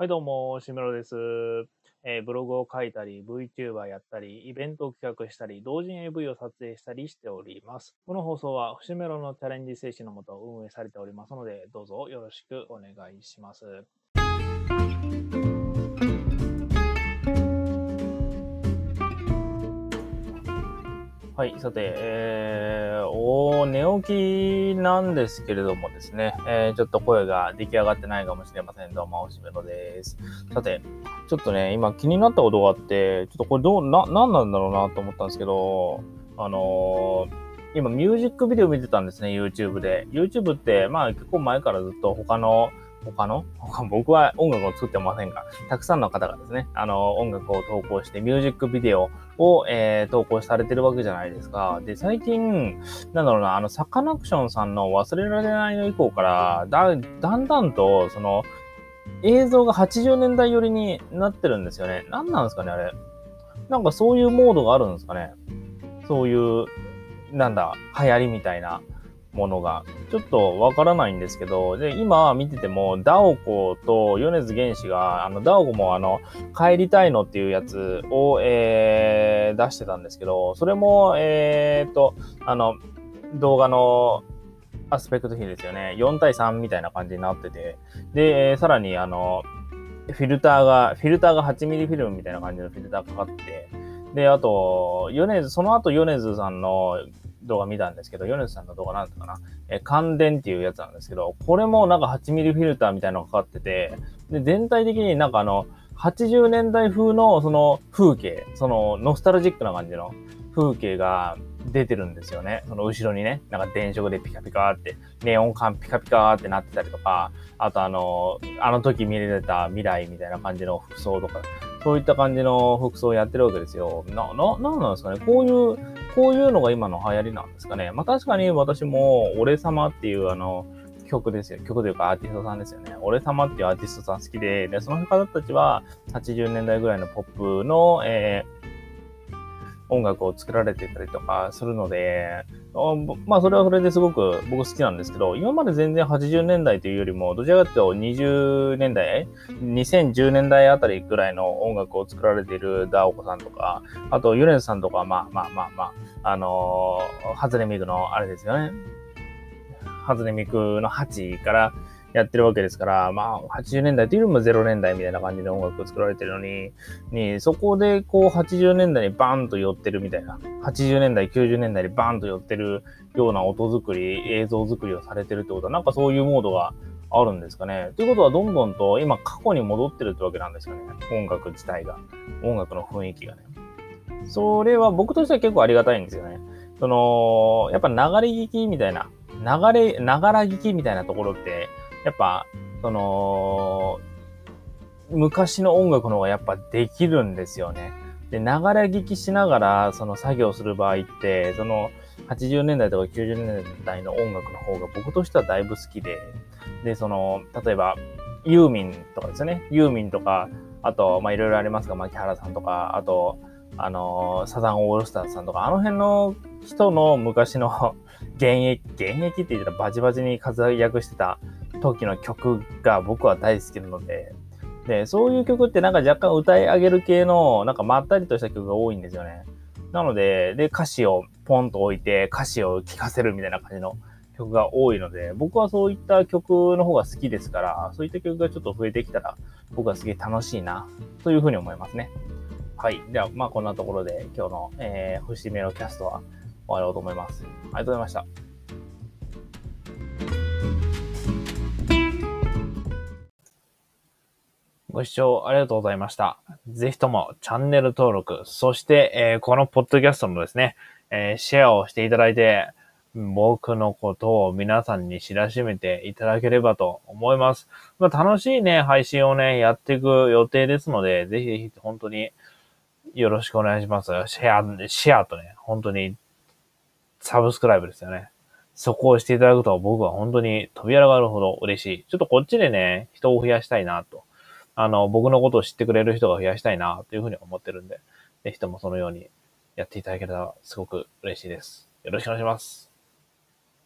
はい、どうも、しめろです。えーブログを書いたり、VTuber やったり、イベントを企画したり、同人 AV を撮影したりしております。この放送は、節メロのチャレンジ精神のもと運営されておりますので、どうぞよろしくお願いします。はい、さて、えー、お寝起きなんですけれどもですね、えー、ちょっと声が出来上がってないかもしれません。どうも、おしめろです。さて、ちょっとね、今気になったことがあって、ちょっとこれどう、な、なんなんだろうなと思ったんですけど、あのー今ミュージックビデオ見てたんですね、YouTube で。YouTube って、まあ結構前からずっと他の、他の？僕は音楽を作ってませんが、たくさんの方がですね、あの、音楽を投稿して、ミュージックビデオを、えー投稿されてるわけじゃないですか。で、最近、なんだろうな、あの、サカナクションさんの忘れられないの以降から、だ、だんだんと、その、映像が80年代寄りになってるんですよね。何なんですかね、あれ。なんかそういうモードがあるんですかね。そういう、なんだ、流行りみたいなものが。ちょっとわからないんですけど、で、今見てても、ダオコと米津玄師が、あの、ダオコもあの、帰りたいのっていうやつを、えー、出してたんですけど、それも、えーっと、あの、動画のアスペクト比ですよね。4対3みたいな感じになってて、で、さらにあの、フィルターが、フィルターが 8mm フィルムみたいな感じのフィルターかかって、で、あと、米津、その後米津さんの動画見たんですけど、米津さんの動画なんていうかな、え感電っていうやつなんですけど、これもなんか 8mm フィルターみたいなのがかかってて、で、全体的になんかあの、80年代風のその風景、そのノスタルジックな感じの風景が出てるんですよね。その後ろにね、なんか電飾でピカピカって、ネオン管ピカピカってなってたりとか、あとあの、あの時見れてた未来みたいな感じの服装とか、そういった感じの服装をやってるわけですよ。な、な、なんなんですかねこういう、こういうのが今の流行りなんですかねまあ確かに私も、俺様っていうあの、曲ですよ。曲というかアーティストさんですよね。俺様っていうアーティストさん好きで、で、その方たちは80年代ぐらいのポップの、えー音楽を作られてたりとかするので、まあそれはそれですごく僕好きなんですけど、今まで全然80年代というよりも、どちらかというと20年代、2010年代あたりぐらいの音楽を作られているダオコさんとか、あとユネズさんとか、まあまあまあまあ、あのーハズレミクのあれですよね。ハズレミクの8からやってるわけですから、まあ、80年代というよりも0年代みたいな感じで音楽を作られてるのに、に、そこでこう80年代にバーンと寄ってるみたいな、80年代、90年代にバーンと寄ってるような音作り、映像作りをされてるってことは、なんかそういうモードがあるんですかね。ということは、どんどんと今過去に戻ってるってわけなんですよね。音楽自体が。音楽の雰囲気がね。それは僕としては結構ありがたいんですよね。その、やっぱ流れ聞きみたいな、流れ、ながら聞きみたいなところって、やっぱ、その、昔の音楽の方がやっぱできるんですよね。で、流れ聞きしながら、その作業する場合って、その、80年代とか90年代の音楽の方が僕としてはだいぶ好きで、で、その、例えば、ユーミンとかですね。ユーミンとか、あと、ま、いろいろありますが、牧原さんとか、あと、あの、サザンオールスターズさんとか、あの辺の人の昔の 現役、現役って言ったらバチバチに活躍してた時の曲が僕は大好きなので、で、そういう曲ってなんか若干歌い上げる系の、なんかまったりとした曲が多いんですよね。なので、で、歌詞をポンと置いて、歌詞を聴かせるみたいな感じの曲が多いので、僕はそういった曲の方が好きですから、そういった曲がちょっと増えてきたら、僕はすげえ楽しいな、というふうに思いますね。はい。では、まあこんなところで今日の、えー、星メロキャストは終わろうと思います。ありがとうございました。ご視聴ありがとうございました。ぜひともチャンネル登録、そして、えーこのポッドキャストのですね、えーシェアをしていただいて、僕のことを皆さんに知らしめていただければと思います。まあ、楽しいね、配信をね、やっていく予定ですので、ぜひぜひ本当によろしくお願いします。シェア、シェアとね、本当にサブスクライブですよね。そこをしていただくと僕は本当に飛び上がるほど嬉しい。ちょっとこっちでね、人を増やしたいなと。あの、僕のことを知ってくれる人が増やしたいなというふうに思ってるんで、ぜひともそのようにやっていただけたらすごく嬉しいです。よろしくお願いします。